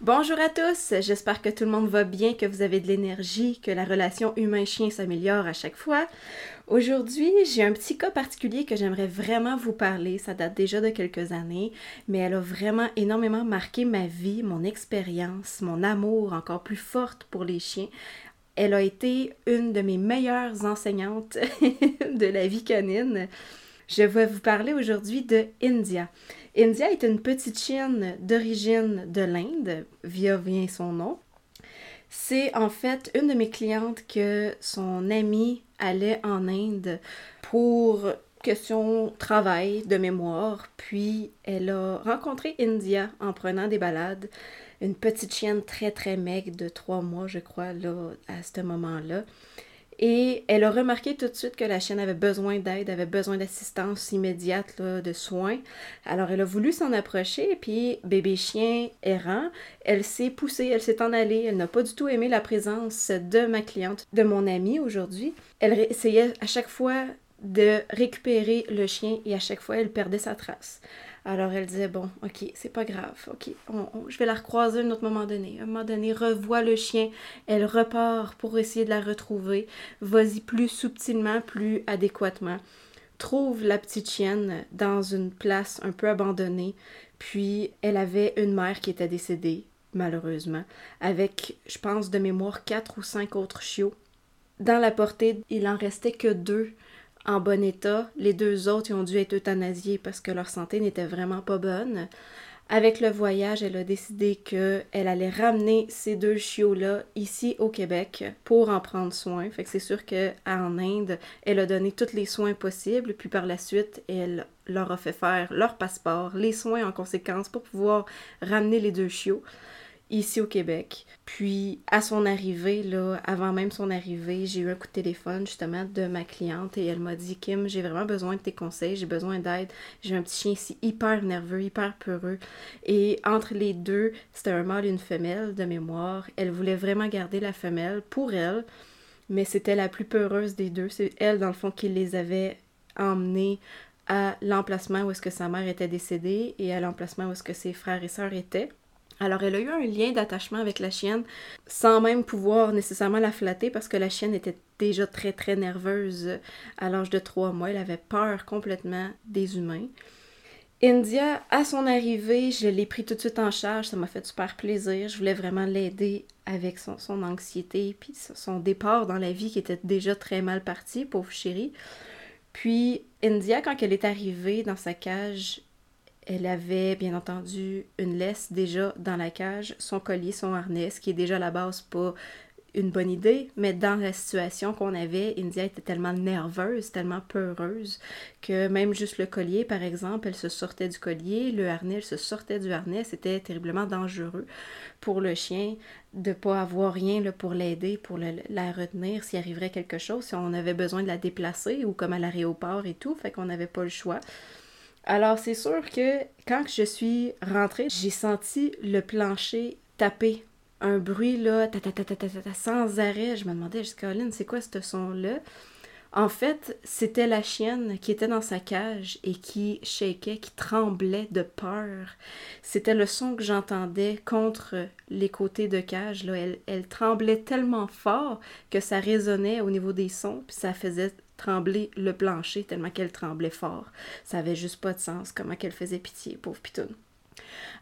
Bonjour à tous, j'espère que tout le monde va bien, que vous avez de l'énergie, que la relation humain-chien s'améliore à chaque fois. Aujourd'hui, j'ai un petit cas particulier que j'aimerais vraiment vous parler. Ça date déjà de quelques années, mais elle a vraiment énormément marqué ma vie, mon expérience, mon amour encore plus forte pour les chiens. Elle a été une de mes meilleures enseignantes de la vie canine. Je vais vous parler aujourd'hui de India. India est une petite chienne d'origine de l'Inde, via vient son nom. C'est en fait une de mes clientes que son amie allait en Inde pour question travail de mémoire, puis elle a rencontré India en prenant des balades, une petite chienne très très maigre de trois mois je crois à ce moment-là. Et elle a remarqué tout de suite que la chienne avait besoin d'aide, avait besoin d'assistance immédiate, de soins. Alors elle a voulu s'en approcher, puis bébé chien errant, elle s'est poussée, elle s'est en allée. Elle n'a pas du tout aimé la présence de ma cliente, de mon amie aujourd'hui. Elle essayait à chaque fois de récupérer le chien et à chaque fois elle perdait sa trace. Alors elle disait bon, ok, c'est pas grave, ok, je vais la recroiser un autre moment donné. Un moment donné, revoit le chien, elle repart pour essayer de la retrouver. Vas-y plus subtilement, plus adéquatement. Trouve la petite chienne dans une place un peu abandonnée. Puis elle avait une mère qui était décédée, malheureusement, avec, je pense de mémoire, quatre ou cinq autres chiots. Dans la portée, il en restait que deux en bon état. Les deux autres ont dû être euthanasiés parce que leur santé n'était vraiment pas bonne. Avec le voyage, elle a décidé qu'elle allait ramener ces deux chiots-là ici au Québec pour en prendre soin. Fait que c'est sûr qu'en Inde, elle a donné tous les soins possibles, puis par la suite, elle leur a fait faire leur passeport, les soins en conséquence pour pouvoir ramener les deux chiots ici au Québec. Puis à son arrivée, là, avant même son arrivée, j'ai eu un coup de téléphone justement de ma cliente et elle m'a dit Kim, j'ai vraiment besoin de tes conseils, j'ai besoin d'aide. J'ai un petit chien ici hyper nerveux, hyper peureux. Et entre les deux, c'était un mâle et une femelle de mémoire. Elle voulait vraiment garder la femelle pour elle, mais c'était la plus peureuse des deux. C'est elle, dans le fond, qui les avait emmenés à l'emplacement où est-ce que sa mère était décédée et à l'emplacement où est-ce que ses frères et sœurs étaient. Alors, elle a eu un lien d'attachement avec la chienne sans même pouvoir nécessairement la flatter parce que la chienne était déjà très très nerveuse à l'âge de trois mois. Elle avait peur complètement des humains. India, à son arrivée, je l'ai pris tout de suite en charge. Ça m'a fait super plaisir. Je voulais vraiment l'aider avec son, anxiété puis son départ dans la vie qui était déjà très mal parti, pauvre chérie. Puis India, quand elle est arrivée dans sa cage, elle avait bien entendu une laisse déjà dans la cage, son collier, son harnais, ce qui est déjà à la base pas une bonne idée, mais dans la situation qu'on avait, India était tellement nerveuse, tellement peureuse, que même juste le collier, par exemple, elle se sortait du collier, le harnais, elle se sortait du harnais, c'était terriblement dangereux pour le chien de pas avoir rien pour l'aider, pour la retenir s'il arriverait quelque chose, si on avait besoin de la déplacer ou comme à l'aéroport et tout, fait qu'on n'avait pas le choix. Alors, c'est sûr que quand je suis rentrée, j'ai senti le plancher taper. Un bruit, là, ta, ta, ta, ta, ta, ta sans arrêt. Je me demandais, Colin, c'est quoi ce son-là? En fait, c'était la chienne qui était dans sa cage et qui shakeait, qui tremblait de peur. C'était le son que j'entendais contre les côtés de cage. Là. Elle, elle tremblait tellement fort que ça résonnait au niveau des sons, puis ça faisait trembler le plancher tellement qu'elle tremblait fort. Ça avait juste pas de sens, comment qu'elle faisait pitié, pauvre pitoune.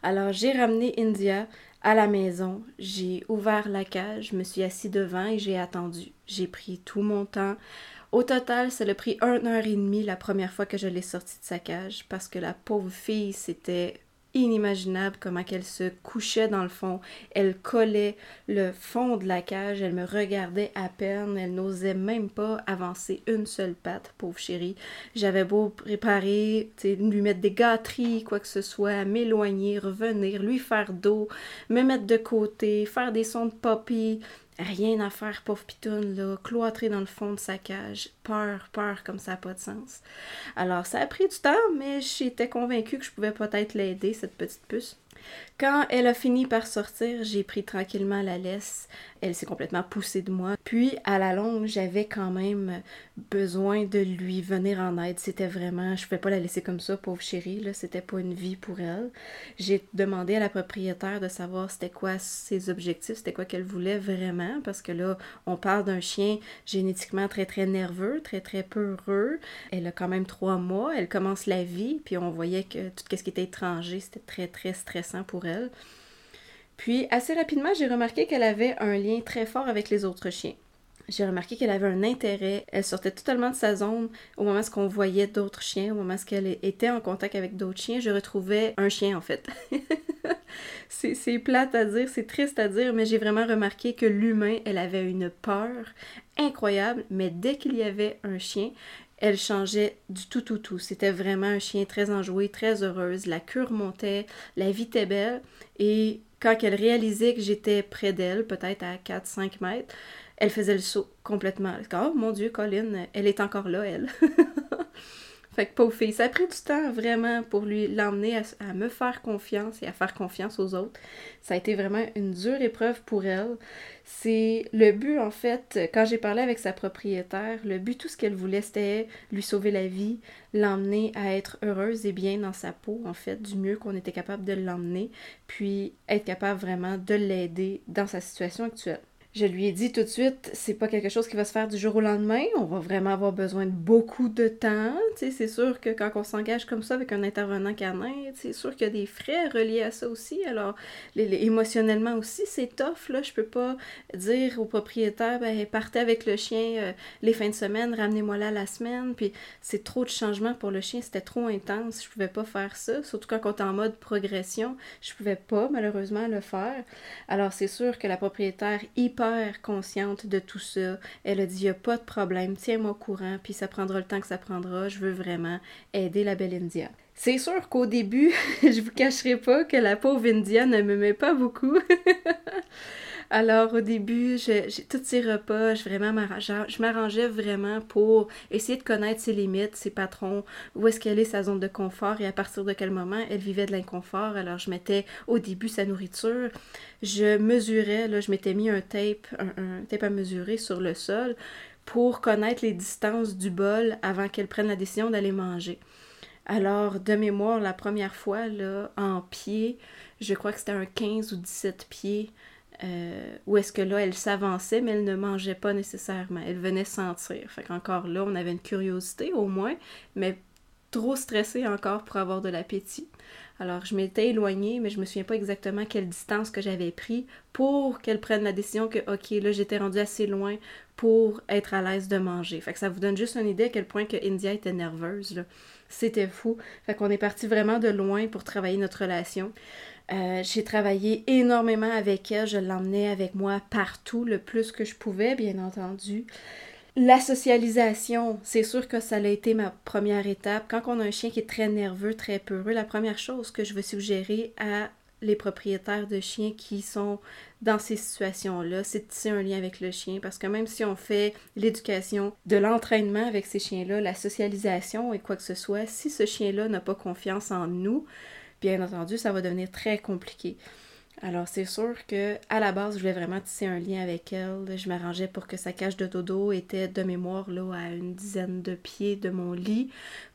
Alors j'ai ramené India à la maison, j'ai ouvert la cage, je me suis assis devant et j'ai attendu. J'ai pris tout mon temps. Au total, ça a pris une heure et demie la première fois que je l'ai sortie de sa cage parce que la pauvre fille s'était inimaginable comment qu'elle se couchait dans le fond. Elle collait le fond de la cage, elle me regardait à peine, elle n'osait même pas avancer une seule patte, pauvre chérie. J'avais beau préparer, lui mettre des gâteries, quoi que ce soit, m'éloigner, revenir, lui faire d'eau, me mettre de côté, faire des sons de poppy, Rien à faire, pauvre pitoune, là, cloîtrée dans le fond de sa cage. Peur, peur, comme ça n'a pas de sens. Alors, ça a pris du temps, mais j'étais convaincue que je pouvais peut-être l'aider, cette petite puce. Quand elle a fini par sortir, j'ai pris tranquillement la laisse. Elle s'est complètement poussée de moi. Puis, à la longue, j'avais quand même besoin de lui venir en aide. C'était vraiment, je ne pouvais pas la laisser comme ça, pauvre chérie, là, c'était pas une vie pour elle. J'ai demandé à la propriétaire de savoir c'était quoi ses objectifs, c'était quoi qu'elle voulait vraiment, parce que là, on parle d'un chien génétiquement très très nerveux, très très peureux. Elle a quand même trois mois, elle commence la vie, puis on voyait que tout ce qui était étranger, c'était très très stressant pour elle. Puis assez rapidement, j'ai remarqué qu'elle avait un lien très fort avec les autres chiens j'ai remarqué qu'elle avait un intérêt. Elle sortait totalement de sa zone au moment où on voyait d'autres chiens, au moment où elle était en contact avec d'autres chiens. Je retrouvais un chien en fait. c'est plate à dire, c'est triste à dire, mais j'ai vraiment remarqué que l'humain, elle avait une peur incroyable, mais dès qu'il y avait un chien, elle changeait du tout, tout, tout. C'était vraiment un chien très enjoué, très heureuse. La cure montait, la vie était belle. Et quand elle réalisait que j'étais près d'elle, peut-être à 4-5 mètres, elle faisait le saut complètement. Oh mon Dieu, Colin, elle est encore là, elle. fait que pauvre ça a pris du temps vraiment pour lui l'emmener à, me faire confiance et à faire confiance aux autres. Ça a été vraiment une dure épreuve pour elle. C'est le but en fait, quand j'ai parlé avec sa propriétaire, le but, tout ce qu'elle voulait, c'était lui sauver la vie, l'emmener à être heureuse et bien dans sa peau, en fait, du mieux qu'on était capable de l'emmener, puis être capable vraiment de l'aider dans sa situation actuelle. Je lui ai dit tout de suite, c'est pas quelque chose qui va se faire du jour au lendemain. On va vraiment avoir besoin de beaucoup de temps. c'est sûr que quand on s'engage comme ça avec un intervenant canin, c'est sûr qu'il y a des frais reliés à ça aussi. Alors, émotionnellement aussi, c'est tough. Là. Je peux pas dire au propriétaire, ben, partez avec le chien euh, les fins de semaine, ramenez-moi là la semaine. Puis c'est trop de changements pour le chien, c'était trop intense. Je pouvais pas faire ça. Surtout quand on est en mode progression, je pouvais pas malheureusement le faire. Alors, c'est sûr que la propriétaire consciente de tout ça. Elle a dit, il n'y a pas de problème, tiens-moi au courant, puis ça prendra le temps que ça prendra. Je veux vraiment aider la belle India. C'est sûr qu'au début, je vous cacherai pas que la pauvre India ne met pas beaucoup. Alors au début, j'ai tous ces repas, je vraiment je m'arrangeais vraiment pour essayer de connaître ses limites, ses patrons, où est-ce qu'elle est sa zone de confort et à partir de quel moment elle vivait de l'inconfort. Alors je mettais au début sa nourriture, je mesurais, là, je m'étais mis un tape, un, tape à mesurer sur le sol pour connaître les distances du bol avant qu'elle prenne la décision d'aller manger. Alors, de mémoire, la première fois, là, en pied, je crois que c'était un 15 ou 17 pieds euh, où est-ce que là, elle s'avançait, mais elle ne mangeait pas nécessairement. Elle venait sentir. Fait qu'encore là, on avait une curiosité au moins, mais trop stressée encore pour avoir de l'appétit. Alors, je m'étais éloignée, mais je me souviens pas exactement quelle distance que j'avais pris pour qu'elle prenne la décision que, OK, là, j'étais rendue assez loin pour être à l'aise de manger. Fait que ça vous donne juste une idée à quel point que India était nerveuse. C'était fou. Fait qu'on est parti vraiment de loin pour travailler notre relation. Euh, j'ai travaillé énormément avec elle, je l'emmenais avec moi partout le plus que je pouvais, bien entendu. La socialisation, c'est sûr que ça a été ma première étape. Quand on a un chien qui est très nerveux, très peureux, la première chose que je veux suggérer à les propriétaires de chiens qui sont dans ces situations-là, c'est de tisser un lien avec le chien parce que même si on fait l'éducation, de l'entraînement avec ces chiens-là, la socialisation et quoi que ce soit, si ce chien-là n'a pas confiance en nous, bien entendu, ça va devenir très compliqué. Alors c'est sûr que à la base, je voulais vraiment tisser un lien avec elle. Je m'arrangeais pour que sa cage de dodo était de mémoire là à une dizaine de pieds de mon lit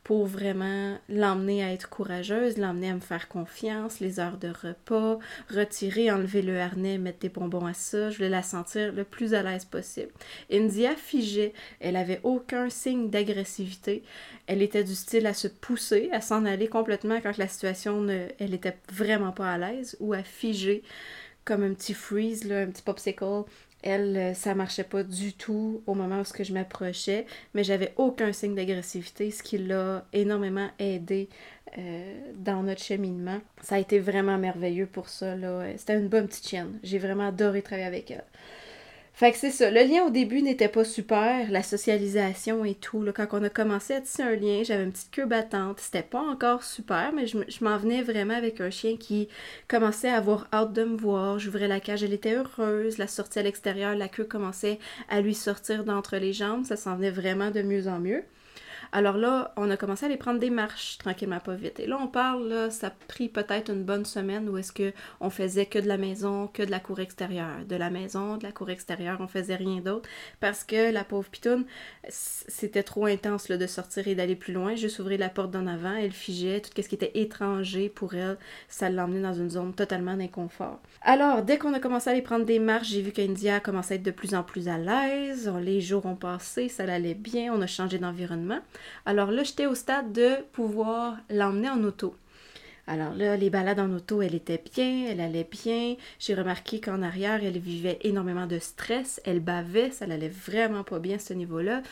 pour vraiment l'emmener à être courageuse, l'emmener à me faire confiance, les heures de repas, retirer, enlever le harnais, mettre des bonbons à ça. Je voulais la sentir le plus à l'aise possible. India figeait. Elle avait aucun signe d'agressivité. Elle était du style à se pousser, à s'en aller complètement quand la situation ne, elle était vraiment pas à l'aise ou à figer comme un petit freeze, là, un petit popsicle elle, euh, ça marchait pas du tout au moment où je m'approchais, mais j'avais aucun signe d'agressivité, ce qui l'a énormément aidé euh, dans notre cheminement. Ça a été vraiment merveilleux pour ça. C'était une bonne petite chienne. J'ai vraiment adoré travailler avec elle. Fait que c'est ça. Le lien au début n'était pas super, la socialisation et tout. Là, quand on a commencé à tisser un lien, j'avais une petite queue battante. C'était pas encore super, mais je, m'en venais vraiment avec un chien qui commençait à avoir hâte de me voir. J'ouvrais la cage, elle était heureuse. La sortie à l'extérieur, la queue commençait à lui sortir d'entre les jambes. Ça s'en venait vraiment de mieux en mieux. Alors là, on a commencé à aller prendre des marches tranquillement, pas vite. Et là, on parle, là, ça a pris peut-être une bonne semaine où est-ce que on faisait que de la maison, que de la cour extérieure. De la maison, de la cour extérieure, on faisait rien d'autre parce que la pauvre pitoune, c'était trop intense là, de sortir et d'aller plus loin. Juste ouvrir la porte d'en avant, elle figeait. Tout ce qui était étranger pour elle, ça l'emmenait dans une zone totalement d'inconfort. Alors, dès qu'on a commencé à aller prendre des marches, j'ai vu qu'India commençait à être de plus en plus à l'aise. Les jours ont passé, ça allait bien, on a changé d'environnement. Alors là, j'étais au stade de pouvoir l'emmener en auto. Alors là, les balades en auto, elle était bien, elle allait bien. J'ai remarqué qu'en arrière, elle vivait énormément de stress, elle bavait, ça n'allait vraiment pas bien à ce niveau-là.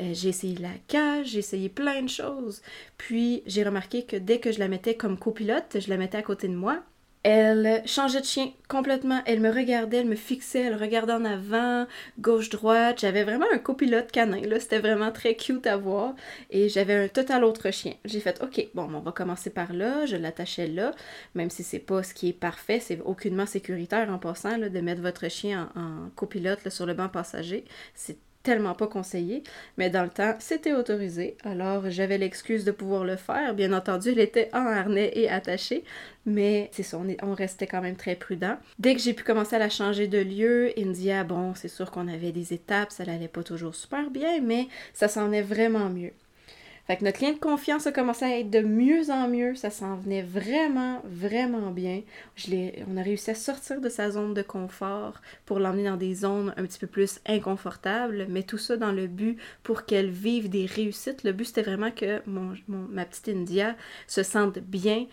Euh, j'ai essayé la cage, j'ai essayé plein de choses. Puis j'ai remarqué que dès que je la mettais comme copilote, je la mettais à côté de moi, elle changeait de chien complètement. Elle me regardait, elle me fixait, elle regardait en avant, gauche-droite. J'avais vraiment un copilote canin, là. C'était vraiment très cute à voir. Et j'avais un total autre chien. J'ai fait, OK, bon, on va commencer par là. Je l'attachais là, même si c'est pas ce qui est parfait. C'est aucunement sécuritaire en passant, là, de mettre votre chien en, copilote sur le banc passager. C'est tellement pas conseillé, mais dans le temps, c'était autorisé. Alors, j'avais l'excuse de pouvoir le faire. Bien entendu, elle était en harnais et attachée, mais c'est ça, on, on, restait quand même très prudent. Dès que j'ai pu commencer à la changer de lieu, India, bon, c'est sûr qu'on avait des étapes, ça n'allait pas toujours super bien, mais ça s'en est vraiment mieux. Fait que notre lien de confiance a commencé à être de mieux en mieux. Ça s'en venait vraiment, vraiment bien. On a réussi à sortir de sa zone de confort pour l'emmener dans des zones un petit peu plus inconfortables, mais tout ça dans le but pour qu'elle vive des réussites. Le but, c'était vraiment que mon, ma petite India se sente bien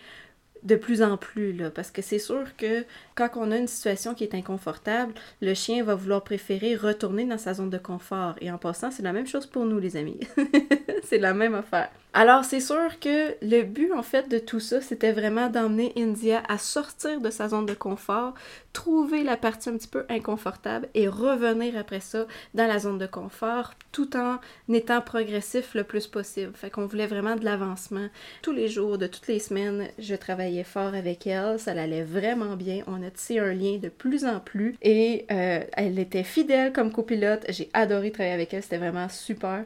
de plus en plus, là, parce que c'est sûr que quand on a une situation qui est inconfortable, le chien va vouloir préférer retourner dans sa zone de confort. Et en passant, c'est la même chose pour nous, les amis. c'est la même affaire. Alors, c'est sûr que le but, en fait, de tout ça, c'était vraiment d'emmener India à sortir de sa zone de confort, trouver la partie un petit peu inconfortable et revenir après ça dans la zone de confort tout en étant progressif le plus possible. Fait qu'on voulait vraiment de l'avancement. Tous les jours, de toutes les semaines, je travaillais fort avec elle, ça allait vraiment bien. On a tissé un lien de plus en plus et euh, elle était fidèle comme copilote. J'ai adoré travailler avec elle, c'était vraiment super.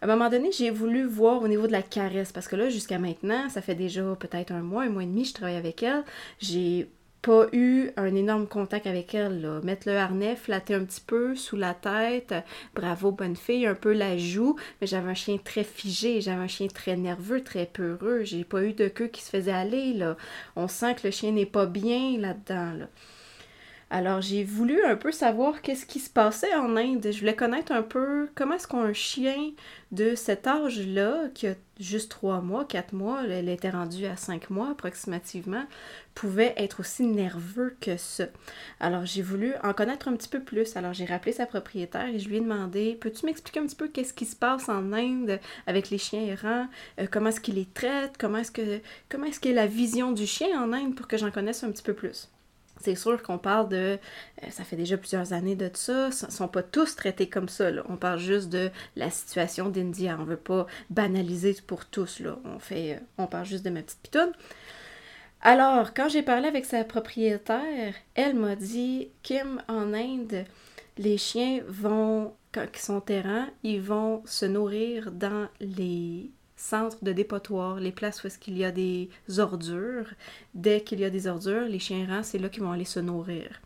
À un moment donné, j'ai voulu voir au niveau de la caresse, parce que là, jusqu'à maintenant, ça fait déjà peut-être un mois, un mois et demi, je travaille avec elle. J'ai pas eu un énorme contact avec elle. Là. Mettre le harnais, flatter un petit peu sous la tête, bravo, bonne fille, un peu la joue, mais j'avais un chien très figé, j'avais un chien très nerveux, très peureux. J'ai pas eu de queue qui se faisait aller. Là. On sent que le chien n'est pas bien là-dedans. Là. Alors j'ai voulu un peu savoir qu'est-ce qui se passait en Inde. Je voulais connaître un peu comment est-ce qu'un chien de cet âge-là, qui a juste trois mois, quatre mois, elle était rendue à cinq mois approximativement, pouvait être aussi nerveux que ça. Alors j'ai voulu en connaître un petit peu plus. Alors j'ai rappelé sa propriétaire et je lui ai demandé Peux-tu m'expliquer un petit peu qu'est-ce qui se passe en Inde avec les chiens errants? Euh, Comment est-ce qu'ils les traitent Comment est-ce que comment est-ce qu'est la vision du chien en Inde pour que j'en connaisse un petit peu plus? C'est sûr qu'on parle de. Euh, ça fait déjà plusieurs années de ça. Ils ne sont pas tous traités comme ça. On parle juste de la situation d'India. On veut pas banaliser pour tous. Là. On, fait, euh, on parle juste de ma petite pitoune. Alors, quand j'ai parlé avec sa propriétaire, elle m'a dit Kim, en Inde, les chiens vont, quand ils sont errants, ils vont se nourrir dans les centres de dépotoir, les places où est-ce qu'il y a des ordures. Dès qu'il y a des ordures, les chiens errants, c'est là qu'ils vont aller se nourrir.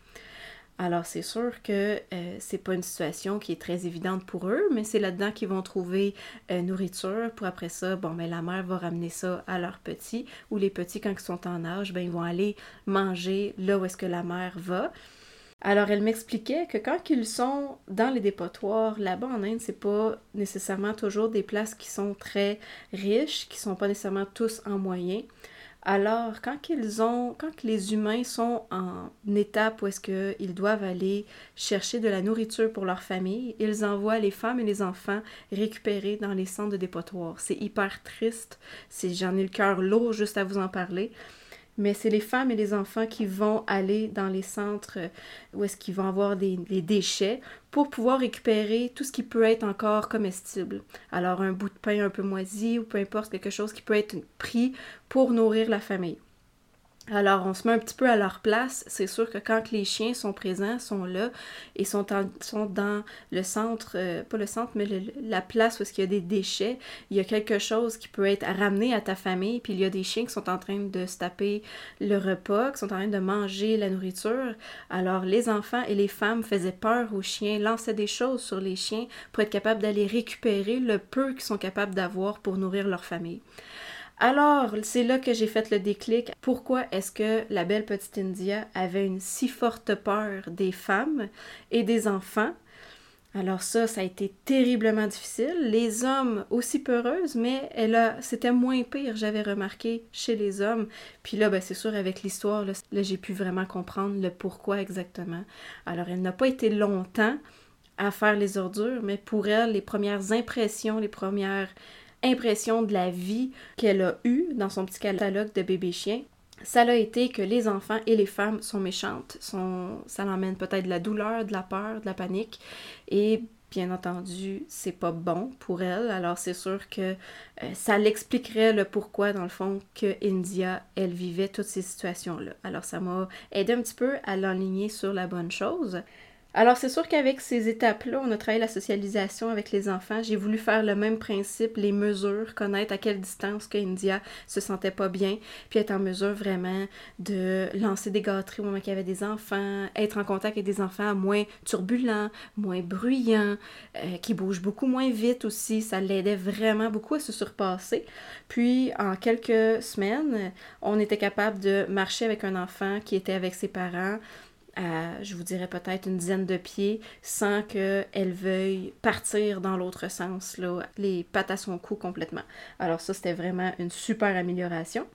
Alors c'est sûr que euh, c'est pas une situation qui est très évidente pour eux, mais c'est là-dedans qu'ils vont trouver euh, nourriture pour après ça, bon ben la mère va ramener ça à leurs petits ou les petits quand ils sont en âge, ben ils vont aller manger là où est-ce que la mère va. Alors, elle m'expliquait que quand ils sont dans les dépotoirs, là-bas en Inde, c'est pas nécessairement toujours des places qui sont très riches, qui sont pas nécessairement tous en moyens. Alors, quand ils ont, quand les humains sont en étape où est-ce qu'ils doivent aller chercher de la nourriture pour leur famille, ils envoient les femmes et les enfants récupérer dans les centres de dépotoir. C'est hyper triste. J'en ai le cœur lourd juste à vous en parler mais c'est les femmes et les enfants qui vont aller dans les centres euh, où est-ce qu'ils vont avoir des, déchets pour pouvoir récupérer tout ce qui peut être encore comestible. Alors un bout de pain un peu moisi ou peu importe quelque chose qui peut être pris pour nourrir la famille. Alors, on se met un petit peu à leur place. C'est sûr que quand les chiens sont présents, sont là et sont, sont dans le centre, euh, pas le centre, mais la place où il y a des déchets, il y a quelque chose qui peut être ramené à ta famille, puis il y a des chiens qui sont en train de se taper le repas, qui sont en train de manger la nourriture. Alors, les enfants et les femmes faisaient peur aux chiens, lançaient des choses sur les chiens pour être capables d'aller récupérer le peu qu'ils sont capables d'avoir pour nourrir leur famille. Alors, c'est là que j'ai fait le déclic. Pourquoi est-ce que la belle petite India avait une si forte peur des femmes et des enfants? Alors ça, ça a été terriblement difficile. Les hommes aussi peureuses, mais elle a, c'était moins pire, j'avais remarqué, chez les hommes. Puis là, ben, c'est sûr, avec l'histoire, là, là j'ai pu vraiment comprendre le pourquoi exactement. Alors, elle n'a pas été longtemps à faire les ordures, mais pour elle, les premières impressions, les premières impression de la vie qu'elle a eue dans son petit catalogue de bébés chiens, ça a été que les enfants et les femmes sont méchantes. Ça l'emmène peut-être de la douleur, de la peur, de la panique. Et bien entendu, c'est pas bon pour elle. Alors c'est sûr que euh, ça l'expliquerait le pourquoi, dans le fond, que India, elle vivait toutes ces situations-là. Alors ça m'a aidé un petit peu à l'enligner sur la bonne chose. Alors, c'est sûr qu'avec ces étapes-là, on a travaillé la socialisation avec les enfants. J'ai voulu faire le même principe, les mesures, connaître à quelle distance que India se sentait pas bien, puis être en mesure vraiment de lancer des gâteries au moment qu'il y avait des enfants, être en contact avec des enfants moins turbulents, moins bruyants, euh, qui bougent beaucoup moins vite aussi. Ça l'aidait vraiment beaucoup à se surpasser. Puis, en quelques semaines, on était capable de marcher avec un enfant qui était avec ses parents je vous dirais peut-être une dizaine de pieds, sans qu'elle veuille partir dans l'autre sens, les pattes à son cou complètement. Alors ça, c'était vraiment une super amélioration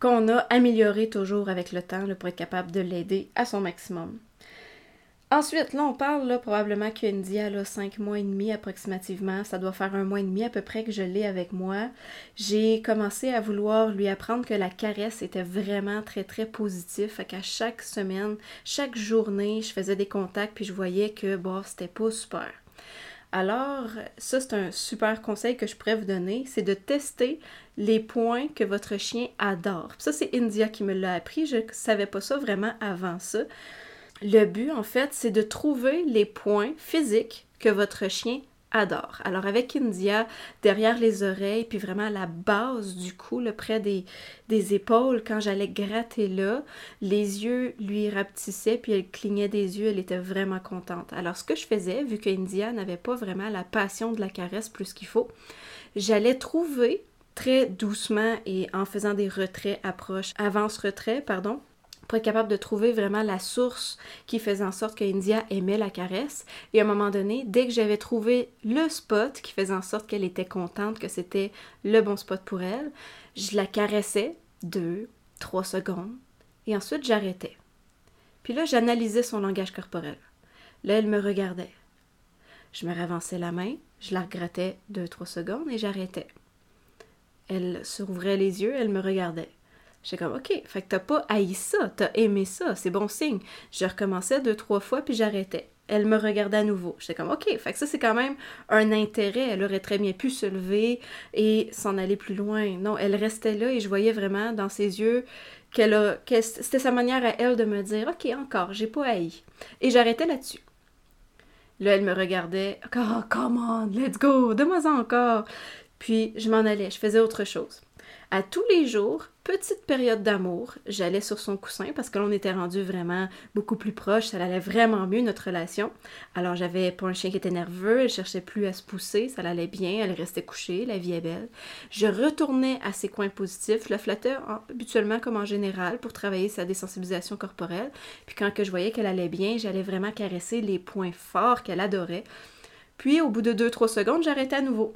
qu'on a amélioré toujours avec le temps pour être capable de l'aider à son maximum. Ensuite, là, on parle probablement qu'Indy a 5 mois et demi approximativement. Ça doit faire un mois et demi à peu près que je l'ai avec moi. J'ai commencé à vouloir lui apprendre que la caresse était vraiment très, très positif. Fait qu'à chaque semaine, chaque journée, je faisais des contacts puis je voyais que, bon, c'était pas super. Alors, ça, c'est un super conseil que je pourrais vous donner, c'est de tester les points que votre chien adore. ça, c'est India qui me l'a appris. Je savais pas ça vraiment avant ça. Le but, en fait, c'est de trouver les points physiques que votre chien adore. Alors avec India, derrière les oreilles, puis vraiment la base du cou, le près des, épaules, quand j'allais gratter là, les yeux lui rapetissaient, puis elle clignait des yeux, elle était vraiment contente. Alors ce que je faisais, vu qu'India n'avait pas vraiment la passion de la caresse plus qu'il faut, j'allais trouver très doucement et en faisant des retraits, approches, avance-retrait, pardon, être capable de trouver vraiment la source qui faisait en sorte qu'India aimait la caresse. Et à un moment donné, dès que j'avais trouvé le spot qui faisait en sorte qu'elle était contente, que c'était le bon spot pour elle, je la caressais deux, trois secondes, et ensuite j'arrêtais. Puis là, j'analysais son langage corporel. Là, elle me regardait. Je me ravançais la main, je la regrettais deux, trois secondes et j'arrêtais. Elle s'ouvrait les yeux, elle me regardait. J'étais comme, OK, fait que t'as pas haï ça, t'as aimé ça, c'est bon signe. Je recommençais deux, trois fois, puis j'arrêtais. Elle me regardait à nouveau. J'étais comme, OK, fait que ça, c'est quand même un intérêt. Elle aurait très bien pu se lever et s'en aller plus loin. Non, elle restait là et je voyais vraiment dans ses yeux qu'elle a. c'était sa manière à elle de me dire, OK, encore, j'ai pas haï. Et j'arrêtais là-dessus. Là, elle me regardait, oh, come on, let's go, donne-moi encore. Puis je m'en allais, je faisais autre chose. À tous les jours, petite période d'amour, j'allais sur son coussin parce que l'on était rendu vraiment beaucoup plus proche, ça allait vraiment mieux notre relation. Alors j'avais pas un chien qui était nerveux, elle cherchait plus à se pousser, ça allait bien, elle restait couchée, la vie est belle. Je retournais à ses coins positifs, le flattais habituellement comme en général pour travailler sa désensibilisation corporelle. Puis quand je voyais qu'elle allait bien, j'allais vraiment caresser les points forts qu'elle adorait. Puis au bout de 2-3 secondes, j'arrêtais à nouveau.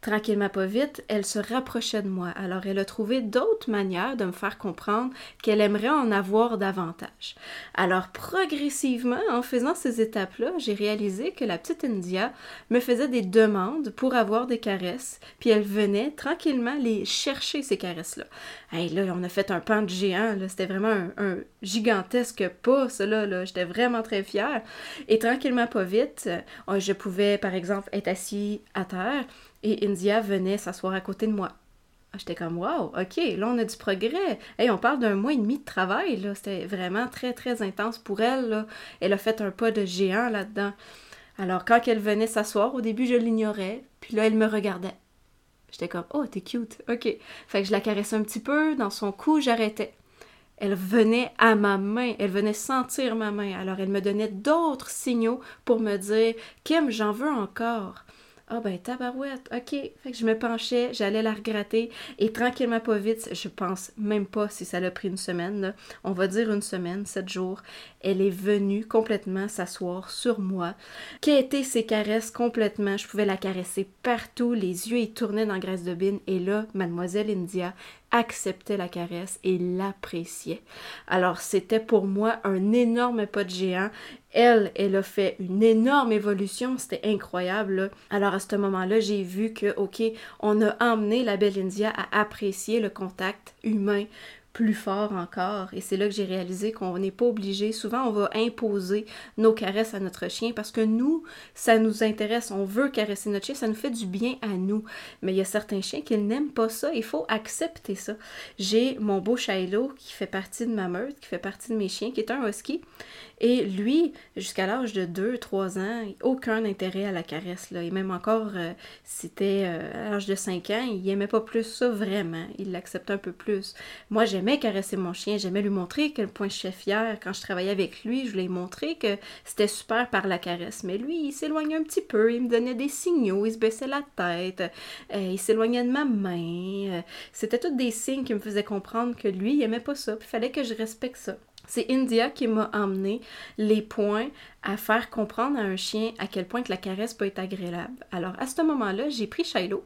Tranquillement pas vite, elle se rapprochait de moi. Alors elle a trouvé d'autres manières de me faire comprendre qu'elle aimerait en avoir davantage. Alors progressivement, en faisant ces étapes-là, j'ai réalisé que la petite India me faisait des demandes pour avoir des caresses, puis elle venait tranquillement les chercher ces caresses-là. Hey, là, on a fait un pan de géant, là, c'était vraiment un, gigantesque pas, là, là. j'étais vraiment très fière. Et tranquillement pas vite, euh, je pouvais, par exemple, être assis à terre, et India venait s'asseoir à côté de moi. Ah, j'étais comme, wow, ok, là on a du progrès. Hey, on parle d'un mois et demi de travail, là. C'était vraiment très, très intense pour elle. Elle a fait un pas de géant là-dedans. Alors, quand elle venait s'asseoir, au début, je l'ignorais, puis là, elle me regardait. J'étais comme, oh, t'es cute, ok. Fait que je la caressais un petit peu, dans son cou, j'arrêtais. Elle venait à ma main, elle venait sentir ma main. Alors, elle me donnait d'autres signaux pour me dire, Kim, j'en veux encore. Ah ben tabarouette, ok. Fait que je me penchais, j'allais la regratter. Et tranquillement pas vite, je pense même pas si ça l'a pris une semaine, on va dire une semaine, sept jours, elle est venue complètement s'asseoir sur moi, quêter ses caresses complètement, je pouvais la caresser partout, les yeux y tournaient dans graisse de bine. Et là, mademoiselle India acceptait la caresse et l'appréciait. Alors c'était pour moi un énorme pas de géant elle, elle a fait une énorme évolution, c'était incroyable. Alors à ce moment-là, j'ai vu que, OK, on a emmené la belle India à apprécier le contact humain plus fort encore. Et c'est là que j'ai réalisé qu'on n'est pas obligé. Souvent, on va imposer nos caresses à notre chien parce que nous, ça nous intéresse. On veut caresser notre chien, ça nous fait du bien à nous. Mais il y a certains chiens qui n'aiment pas ça. Il faut accepter ça. J'ai mon beau Shiloh qui fait partie de ma meute, qui fait partie de mes chiens, qui est un husky. Et lui, jusqu'à l'âge de 2-3 ans, aucun intérêt à la caresse. Et même encore, euh, c'était euh, à l'âge de 5 ans, il n'aimait pas plus ça vraiment. Il l'acceptait un peu plus. Moi, j'aimais caresser mon chien, j'aimais lui montrer quel point je suis fière. Quand je travaillais avec lui, je lui ai montré que c'était super par la caresse. Mais lui, il s'éloignait un petit peu, il me donnait des signaux, il se baissait la tête, euh, il s'éloignait de ma main. c'était tous des signes qui me faisaient comprendre que lui, il aimait pas ça. il fallait que je respecte ça. C'est India qui m'a emmené les points à faire comprendre à un chien à quel point que la caresse peut être agréable. Alors à ce moment-là, j'ai pris Shiloh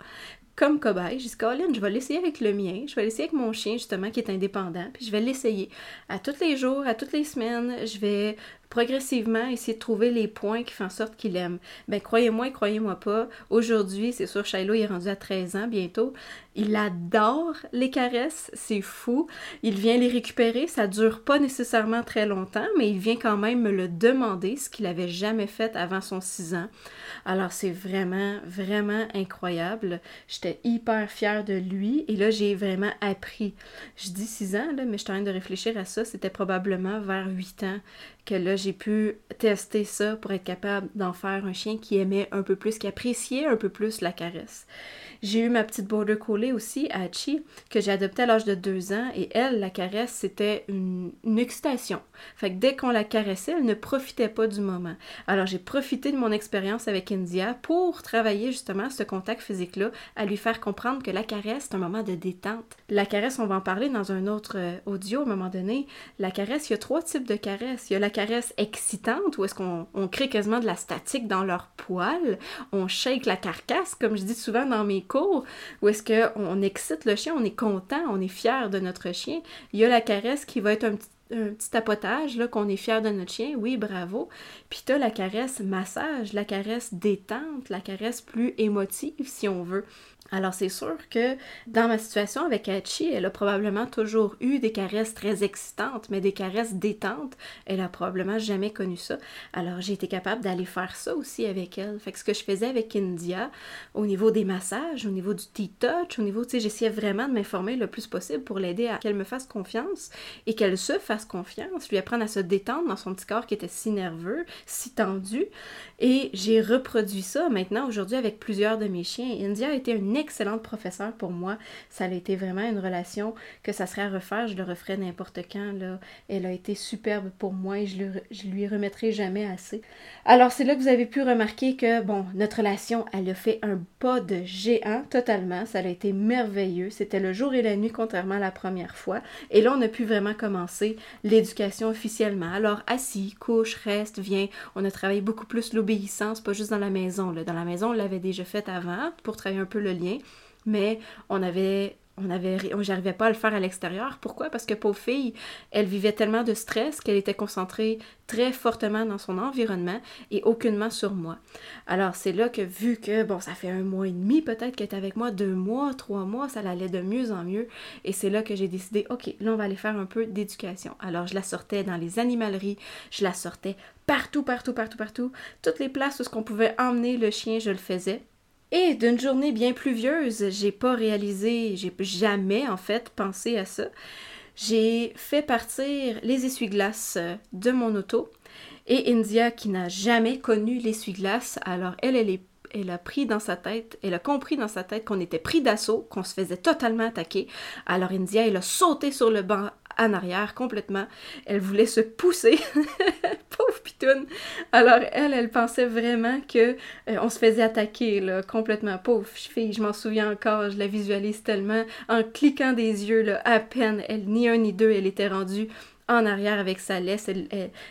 comme cobaye. J'ai dit, Colin, je vais l'essayer avec le mien. Je vais l'essayer avec mon chien, justement, qui est indépendant. Puis je vais l'essayer à tous les jours, à toutes les semaines. Je vais progressivement essayer de trouver les points qui font en sorte qu'il aime. Ben croyez-moi, croyez-moi pas, aujourd'hui, c'est sûr, Shiloh est rendu à 13 ans bientôt, il adore les caresses, c'est fou. Il vient les récupérer, ça dure pas nécessairement très longtemps, mais il vient quand même me le demander, ce qu'il avait jamais fait avant son 6 ans. Alors c'est vraiment, vraiment incroyable. J'étais hyper fière de lui et là j'ai vraiment appris. Je dis 6 ans, là, mais je suis en train de réfléchir à ça, c'était probablement vers 8 ans que là, j'ai pu tester ça pour être capable d'en faire un chien qui aimait un peu plus, qui appréciait un peu plus la caresse. J'ai eu ma petite border collie aussi, Hachi, que j'ai adoptée à l'âge de deux ans, et elle, la caresse, c'était une, excitation. Fait que dès qu'on la caressait, elle ne profitait pas du moment. Alors j'ai profité de mon expérience avec India pour travailler justement ce contact physique-là, à lui faire comprendre que la caresse, c'est un moment de détente. La caresse, on va en parler dans un autre euh, audio à un moment donné. La caresse, il y a trois types de caresses. Il y a la caresse excitante, où est-ce qu'on crée quasiment de la statique dans leur poil, on shake la carcasse, comme je dis souvent dans mes où est-ce qu'on excite le chien, on est content, on est fier de notre chien. Il y a la caresse qui va être un petit un tapotage, là, qu'on est fier de notre chien, oui, bravo. Puis t'as la caresse massage, la caresse détente, la caresse plus émotive, si on veut. Alors c'est sûr que dans ma situation avec Hachi, elle a probablement toujours eu des caresses très excitantes, mais des caresses détentes, elle a probablement jamais connu ça. Alors j'ai été capable d'aller faire ça aussi avec elle. Fait que ce que je faisais avec India, au niveau des massages, au niveau du T-touch, au niveau, tu sais, j'essayais vraiment de m'informer le plus possible pour l'aider à qu'elle me fasse confiance et qu'elle se fasse confiance, lui apprendre à se détendre dans son petit corps qui était si nerveux, si tendu. Et j'ai reproduit ça maintenant aujourd'hui avec plusieurs de mes chiens. India a été excellente professeure pour moi. Ça a été vraiment une relation que ça serait à refaire. Je le referais n'importe quand. Elle a été superbe pour moi et je, le, je lui remettrai jamais assez. Alors c'est là que vous avez pu remarquer que, bon, notre relation, elle a fait un pas de géant totalement. Ça a été merveilleux. C'était le jour et la nuit contrairement à la première fois. Et là, on a pu vraiment commencer l'éducation officiellement. Alors assis, couche, reste, viens. On a travaillé beaucoup plus l'obéissance, pas juste dans la maison. Là. Dans la maison, on l'avait déjà fait avant pour travailler un peu le lien mais on avait on avait j'arrivais pas à le faire à l'extérieur. Pourquoi? Parce que pauvre fille, elle vivait tellement de stress qu'elle était concentrée très fortement dans son environnement et aucunement sur moi. Alors c'est là que vu que bon, ça fait un mois et demi peut-être qu'elle est avec moi, deux mois, trois mois, ça allait de mieux en mieux. Et c'est là que j'ai décidé, ok, là on va aller faire un peu d'éducation. Alors je la sortais dans les animaleries, je la sortais partout, partout, partout, partout. Toutes les places où ce qu'on pouvait emmener le chien, je le faisais. Et d'une journée bien pluvieuse, j'ai pas réalisé, j'ai jamais en fait pensé à ça. J'ai fait partir les essuie-glaces de mon auto et India, qui n'a jamais connu l'essuie-glace, alors elle, elle, a pris dans sa tête, elle a compris dans sa tête qu'on était pris d'assaut, qu'on se faisait totalement attaquer. Alors India, elle a sauté sur le banc en arrière complètement. Elle voulait se pousser. Pauvre pitoune. Alors elle, elle pensait vraiment que euh, on se faisait attaquer là, complètement. Pauvre fille, je m'en souviens encore, je la visualise tellement. En cliquant des yeux, à peine, elle ni un ni deux, elle était rendue en arrière avec sa laisse.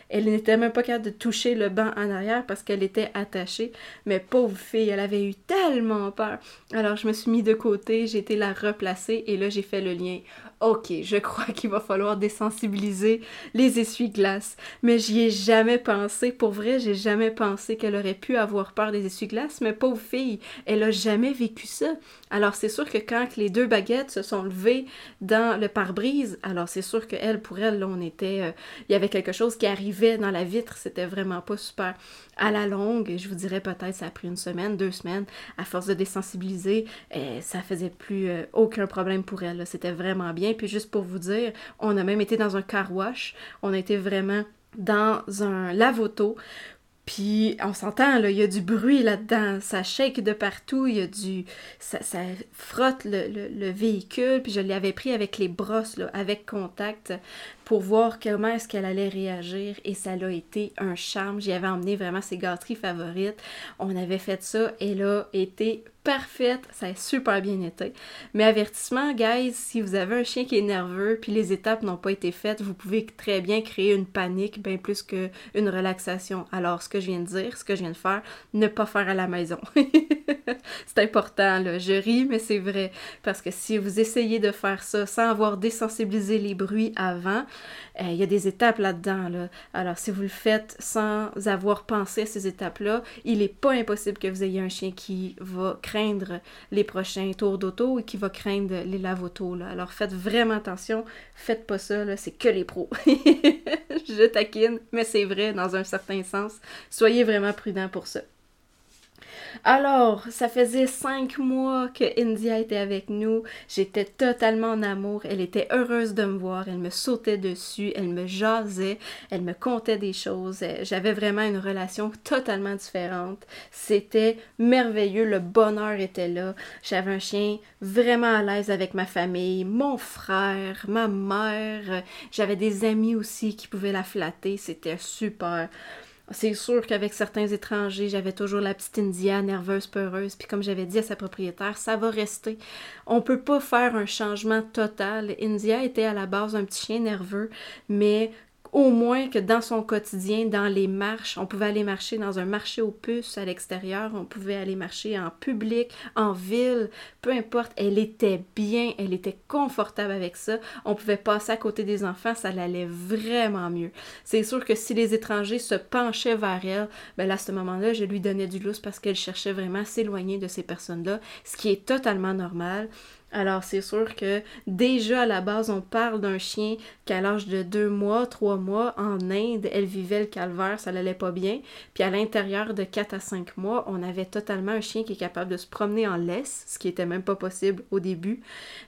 Elle, n'était même pas capable de toucher le banc en arrière parce qu'elle était attachée. Mais pauvre fille, elle avait eu tellement peur. Alors je me suis mis de côté, j'ai été la replacer et là j'ai fait le lien. Ok, je crois qu'il va falloir désensibiliser les essuie-glaces. Mais j'y ai jamais pensé. Pour vrai, j'ai jamais pensé qu'elle aurait pu avoir peur des essuie-glaces. Mais pauvre fille, elle a jamais vécu ça. Alors c'est sûr que quand les deux baguettes se sont levées dans le pare-brise, alors c'est sûr qu'elle, pour elle, on était, euh, il y avait quelque chose qui arrivait dans la vitre. C'était vraiment pas super à la longue, je vous dirais peut-être ça a pris une semaine, deux semaines, à force de désensibiliser, et ça faisait plus euh, aucun problème pour elle. C'était vraiment bien. Puis juste pour vous dire, on a même été dans un car on a été vraiment dans un lave-auto puis on s'entend, il y a du bruit là-dedans, ça shake de partout, il y a du. ça, frotte le, le, véhicule, puis je l'avais pris avec les brosses, avec contact, pour voir comment est-ce qu'elle allait réagir, et ça a été un charme. J'y avais emmené vraiment ses gâteries favorites. On avait fait ça, elle a été parfaite, ça a super bien été. Mais avertissement, guys, si vous avez un chien qui est nerveux puis les étapes n'ont pas été faites, vous pouvez très bien créer une panique bien plus qu'une relaxation. Alors, ce que je viens de dire, ce que je viens de faire, ne pas faire à la maison. c'est important, là. Je ris, mais c'est vrai. Parce que si vous essayez de faire ça sans avoir désensibilisé les bruits avant, euh, il y a des étapes là-dedans. Là. Alors, si vous le faites sans avoir pensé à ces étapes-là, il n'est pas impossible que vous ayez un chien qui va craindre les prochains tours d'auto et qui va craindre les lave-auto. Alors, faites vraiment attention. Faites pas ça, c'est que les pros. Je taquine, mais c'est vrai dans un certain sens. Soyez vraiment prudent pour ça. Alors, ça faisait cinq mois que India était avec nous. J'étais totalement en amour. Elle était heureuse de me voir. Elle me sautait dessus. Elle me jasait. Elle me contait des choses. J'avais vraiment une relation totalement différente. C'était merveilleux. Le bonheur était là. J'avais un chien vraiment à l'aise avec ma famille, mon frère, ma mère. J'avais des amis aussi qui pouvaient la flatter. C'était super. C'est sûr qu'avec certains étrangers, j'avais toujours la petite India nerveuse, peureuse, puis comme j'avais dit à sa propriétaire, ça va rester. On peut pas faire un changement total. India était à la base un petit chien nerveux, mais au moins que dans son quotidien, dans les marches, on pouvait aller marcher dans un marché aux puces à l'extérieur, on pouvait aller marcher en public, en ville, peu importe, elle était bien, elle était confortable avec ça. On pouvait passer à côté des enfants, ça l'allait vraiment mieux. C'est sûr que si les étrangers se penchaient vers elle, ben à ce moment-là, je lui donnais du lousse parce qu'elle cherchait vraiment à s'éloigner de ces personnes-là, ce qui est totalement normal. Alors, c'est sûr que déjà à la base, on parle d'un chien qu'à l'âge de deux mois, trois mois, en Inde, elle vivait le calvaire, ça l'allait pas bien. Puis à l'intérieur de quatre à cinq mois, on avait totalement un chien qui est capable de se promener en laisse, ce qui était même pas possible au début,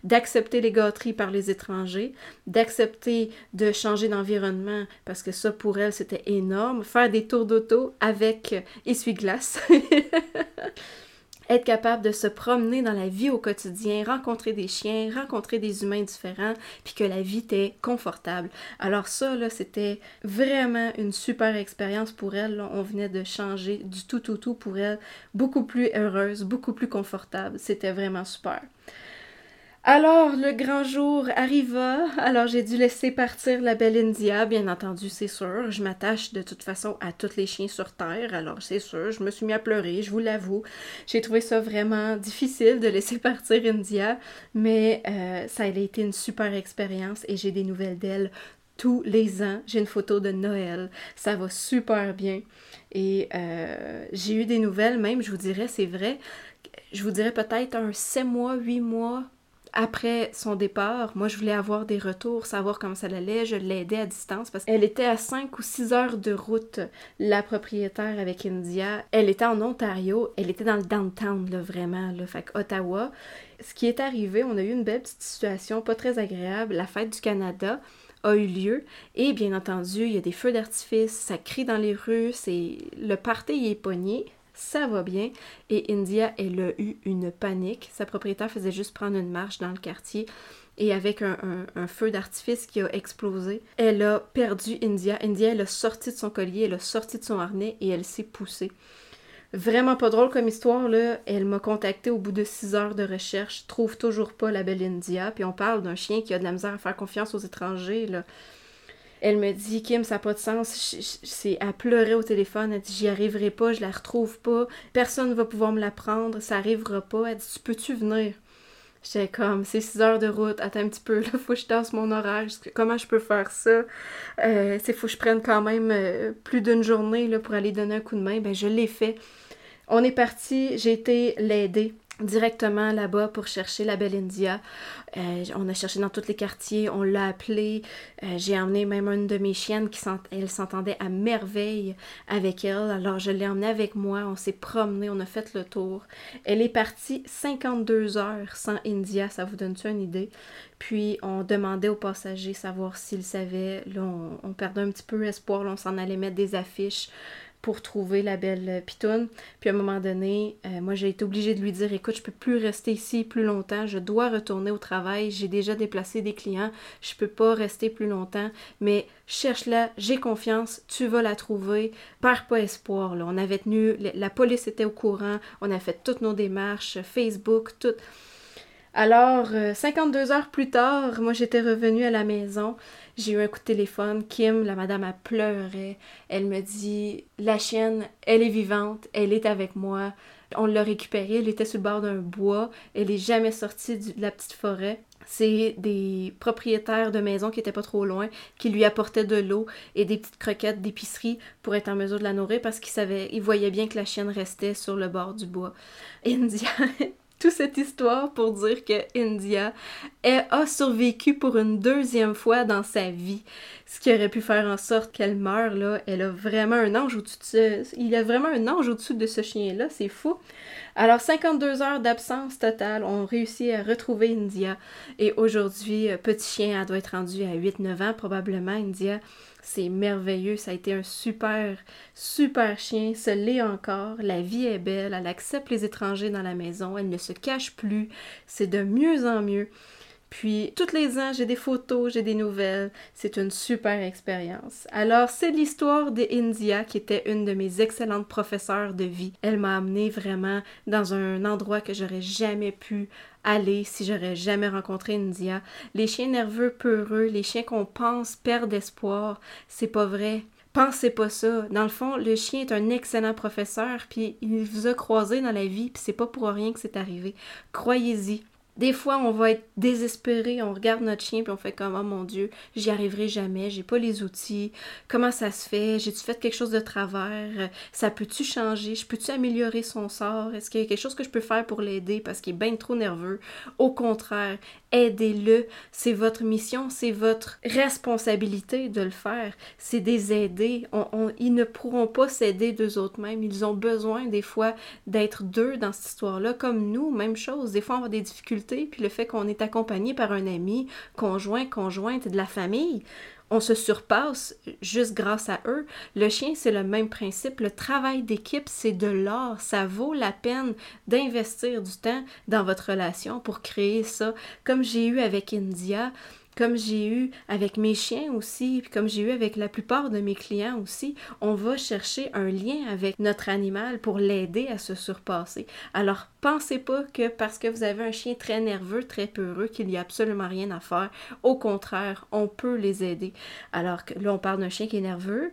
d'accepter les gâteries par les étrangers, d'accepter de changer d'environnement, parce que ça pour elle c'était énorme, faire des tours d'auto avec essuie-glace. être capable de se promener dans la vie au quotidien, rencontrer des chiens, rencontrer des humains différents, puis que la vie était confortable. Alors ça, là, c'était vraiment une super expérience pour elle. On venait de changer du tout, tout, tout pour elle. Beaucoup plus heureuse, beaucoup plus confortable. C'était vraiment super. Alors, le grand jour arriva, alors j'ai dû laisser partir la belle India, bien entendu, c'est sûr. Je m'attache de toute façon à tous les chiens sur Terre, alors c'est sûr, je me suis mis à pleurer, je vous l'avoue. J'ai trouvé ça vraiment difficile de laisser partir India, mais euh, ça a été une super expérience et j'ai des nouvelles d'elle tous les ans. J'ai une photo de Noël, ça va super bien. Et euh, j'ai eu des nouvelles, même, je vous dirais, c'est vrai, je vous dirais peut-être un 7 mois, 8 mois après son départ, moi je voulais avoir des retours, savoir comment ça allait, je l'aidais à distance parce qu'elle était à 5 ou 6 heures de route, la propriétaire avec India. Elle était en Ontario, elle était dans le downtown, là, vraiment, là, fait Ottawa. Ce qui est arrivé, on a eu une belle petite situation, pas très agréable, la fête du Canada a eu lieu. Et bien entendu, il y a des feux d'artifice, ça crie dans les rues, c'est le party est pogné ça va bien. Et India, elle a eu une panique. Sa propriétaire faisait juste prendre une marche dans le quartier et avec un, feu d'artifice qui a explosé, elle a perdu India. India, elle a sorti de son collier, elle a sorti de son harnais et elle s'est poussée. Vraiment pas drôle comme histoire, là. Elle m'a contacté au bout de six heures de recherche, trouve toujours pas la belle India. Puis on parle d'un chien qui a de la misère à faire confiance aux étrangers, là. Elle me dit Kim, ça n'a pas de sens. C'est à pleurer au téléphone. Elle dit J'y arriverai pas, je la retrouve pas. Personne ne va pouvoir me la prendre, ça arrivera pas. Elle dit Tu peux-tu venir? J'étais comme, c'est 6 heures de route, attends un petit peu, là, faut que je tasse mon horaire, comment je peux faire ça? Euh, c'est faut que je prenne quand même euh, plus d'une journée pour aller donner un coup de main. Ben, je l'ai fait. On est parti, j'ai été l'aider directement là-bas pour chercher la belle India. Euh, on a cherché dans tous les quartiers, on l'a appelée. Euh, j'ai emmené même une de mes chiennes qui elle s'entendait à merveille avec elle. Alors je l'ai emmenée avec moi, on s'est promené, on a fait le tour. Elle est partie 52 heures sans India, ça vous donne-tu une idée? Puis on demandait aux passagers savoir s'ils savaient. Là, on, perdait un petit peu espoir, on s'en allait mettre des affiches pour trouver la belle pitoune. Puis à un moment donné, euh, moi j'ai été obligée de lui dire écoute, je peux plus rester ici plus longtemps, je dois retourner au travail, j'ai déjà déplacé des clients, je peux pas rester plus longtemps, mais cherche-la, j'ai confiance, tu vas la trouver, perds pas espoir. Avait tenu, la police était au courant, on a fait toutes nos démarches, Facebook, tout. Alors, 52 euh, heures plus tard, moi j'étais revenue à la maison. J'ai eu un coup de téléphone. Kim, la madame, a pleuré. Elle me dit La chienne, elle est vivante, elle est avec moi. On l'a récupérée, elle était sur le bord d'un bois. Elle est jamais sortie de la petite forêt. C'est des propriétaires de maisons qui étaient pas trop loin, qui lui apportaient de l'eau et des petites croquettes d'épicerie pour être en mesure de la nourrir parce qu'ils savaient, ils voyaient bien que la chienne restait sur le bord du bois. toute cette histoire pour dire que India a survécu pour une deuxième fois dans sa vie, ce qui aurait pu faire en sorte qu'elle meure là. Elle a vraiment un ange au-dessus il a vraiment un ange au-dessus de ce chien là, c'est fou. Alors 52 heures d'absence totale, on réussit à retrouver India. Et aujourd'hui euh, petit chien, elle doit être rendue à 8-9 ans. Probablement India. C'est merveilleux, ça a été un super, super chien, ce l'est encore, la vie est belle, elle accepte les étrangers dans la maison, elle ne se cache plus, c'est de mieux en mieux. Puis, tous les ans, j'ai des photos, j'ai des nouvelles. C'est une super expérience. Alors, c'est l'histoire d'India, qui était une de mes excellentes professeurs de vie. Elle m'a amené vraiment dans un endroit que j'aurais jamais pu aller si j'aurais jamais rencontré India. Les chiens nerveux peureux, les chiens qu'on pense perdent espoir, c'est pas vrai. Pensez pas ça. Dans le fond, le chien est un excellent professeur, puis il vous a croisé dans la vie, puis c'est pas pour rien que c'est arrivé. Croyez-y. Des fois, on va être désespéré, on regarde notre chien puis on fait comme oh mon Dieu, j'y arriverai jamais, j'ai pas les outils. Comment ça se fait J'ai-tu fait quelque chose de travers Ça peut-tu changer Je peux-tu améliorer son sort Est-ce qu'il y a quelque chose que je peux faire pour l'aider parce qu'il est bien trop nerveux? Au contraire, aidez-le. C'est votre mission, c'est votre responsabilité de le faire. C'est des aider. ils ne pourront pas s'aider d'eux autres mêmes. Ils ont besoin des fois d'être deux dans cette histoire-là, comme nous, même chose. Des fois, on a des difficultés, puis le fait qu'on est accompagné par un ami, conjoint, conjointe de la famille, on se surpasse juste grâce à eux. Le chien, c'est le même principe. Le travail d'équipe, c'est de l'or. Ça vaut la peine d'investir du temps dans votre relation pour créer ça. Comme j'ai eu avec India, comme j'ai eu avec mes chiens aussi, puis comme j'ai eu avec la plupart de mes clients aussi, on va chercher un lien avec notre animal pour l'aider à se surpasser. Alors, pensez pas que parce que vous avez un chien très nerveux, très peureux, qu'il n'y a absolument rien à faire. Au contraire, on peut les aider. Alors que là, on parle d'un chien qui est nerveux,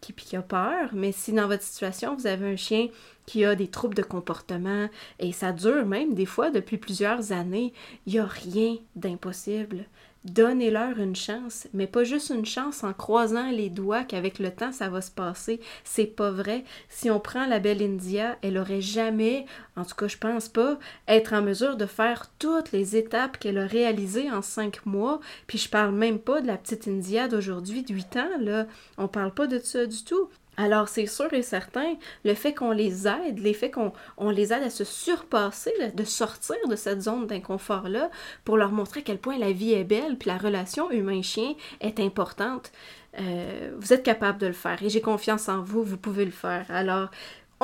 qui, qui a peur, mais si dans votre situation, vous avez un chien qui a des troubles de comportement et ça dure même des fois depuis plusieurs années, il n'y a rien d'impossible Donnez-leur une chance, mais pas juste une chance en croisant les doigts qu'avec le temps ça va se passer. C'est pas vrai. Si on prend la belle India, elle aurait jamais, en tout cas je pense pas, être en mesure de faire toutes les étapes qu'elle a réalisées en cinq mois. Puis je parle même pas de la petite India d'aujourd'hui de 8 ans, là. On parle pas de ça du tout. Alors, c'est sûr et certain, le fait qu'on les aide, le fait qu'on on les aide à se surpasser, de sortir de cette zone d'inconfort-là, pour leur montrer à quel point la vie est belle, puis la relation humain-chien est importante, euh, vous êtes capable de le faire. Et j'ai confiance en vous, vous pouvez le faire. Alors,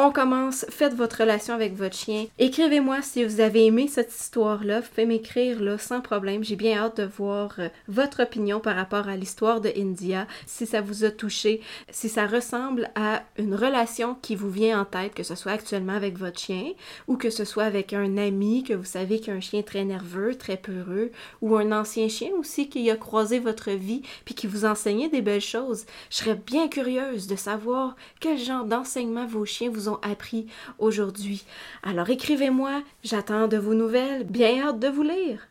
on commence, faites votre relation avec votre chien. Écrivez-moi si vous avez aimé cette histoire-là. Faites m'écrire là sans problème. J'ai bien hâte de voir euh, votre opinion par rapport à l'histoire de India, si ça vous a touché, si ça ressemble à une relation qui vous vient en tête, que ce soit actuellement avec votre chien ou que ce soit avec un ami que vous savez qui a un chien très nerveux, très peureux, ou un ancien chien aussi qui a croisé votre vie puis qui vous enseignait des belles choses. Je serais bien curieuse de savoir quel genre d'enseignement vos chiens vous appris aujourd'hui. Alors écrivez-moi, j'attends de vos nouvelles, bien hâte de vous lire.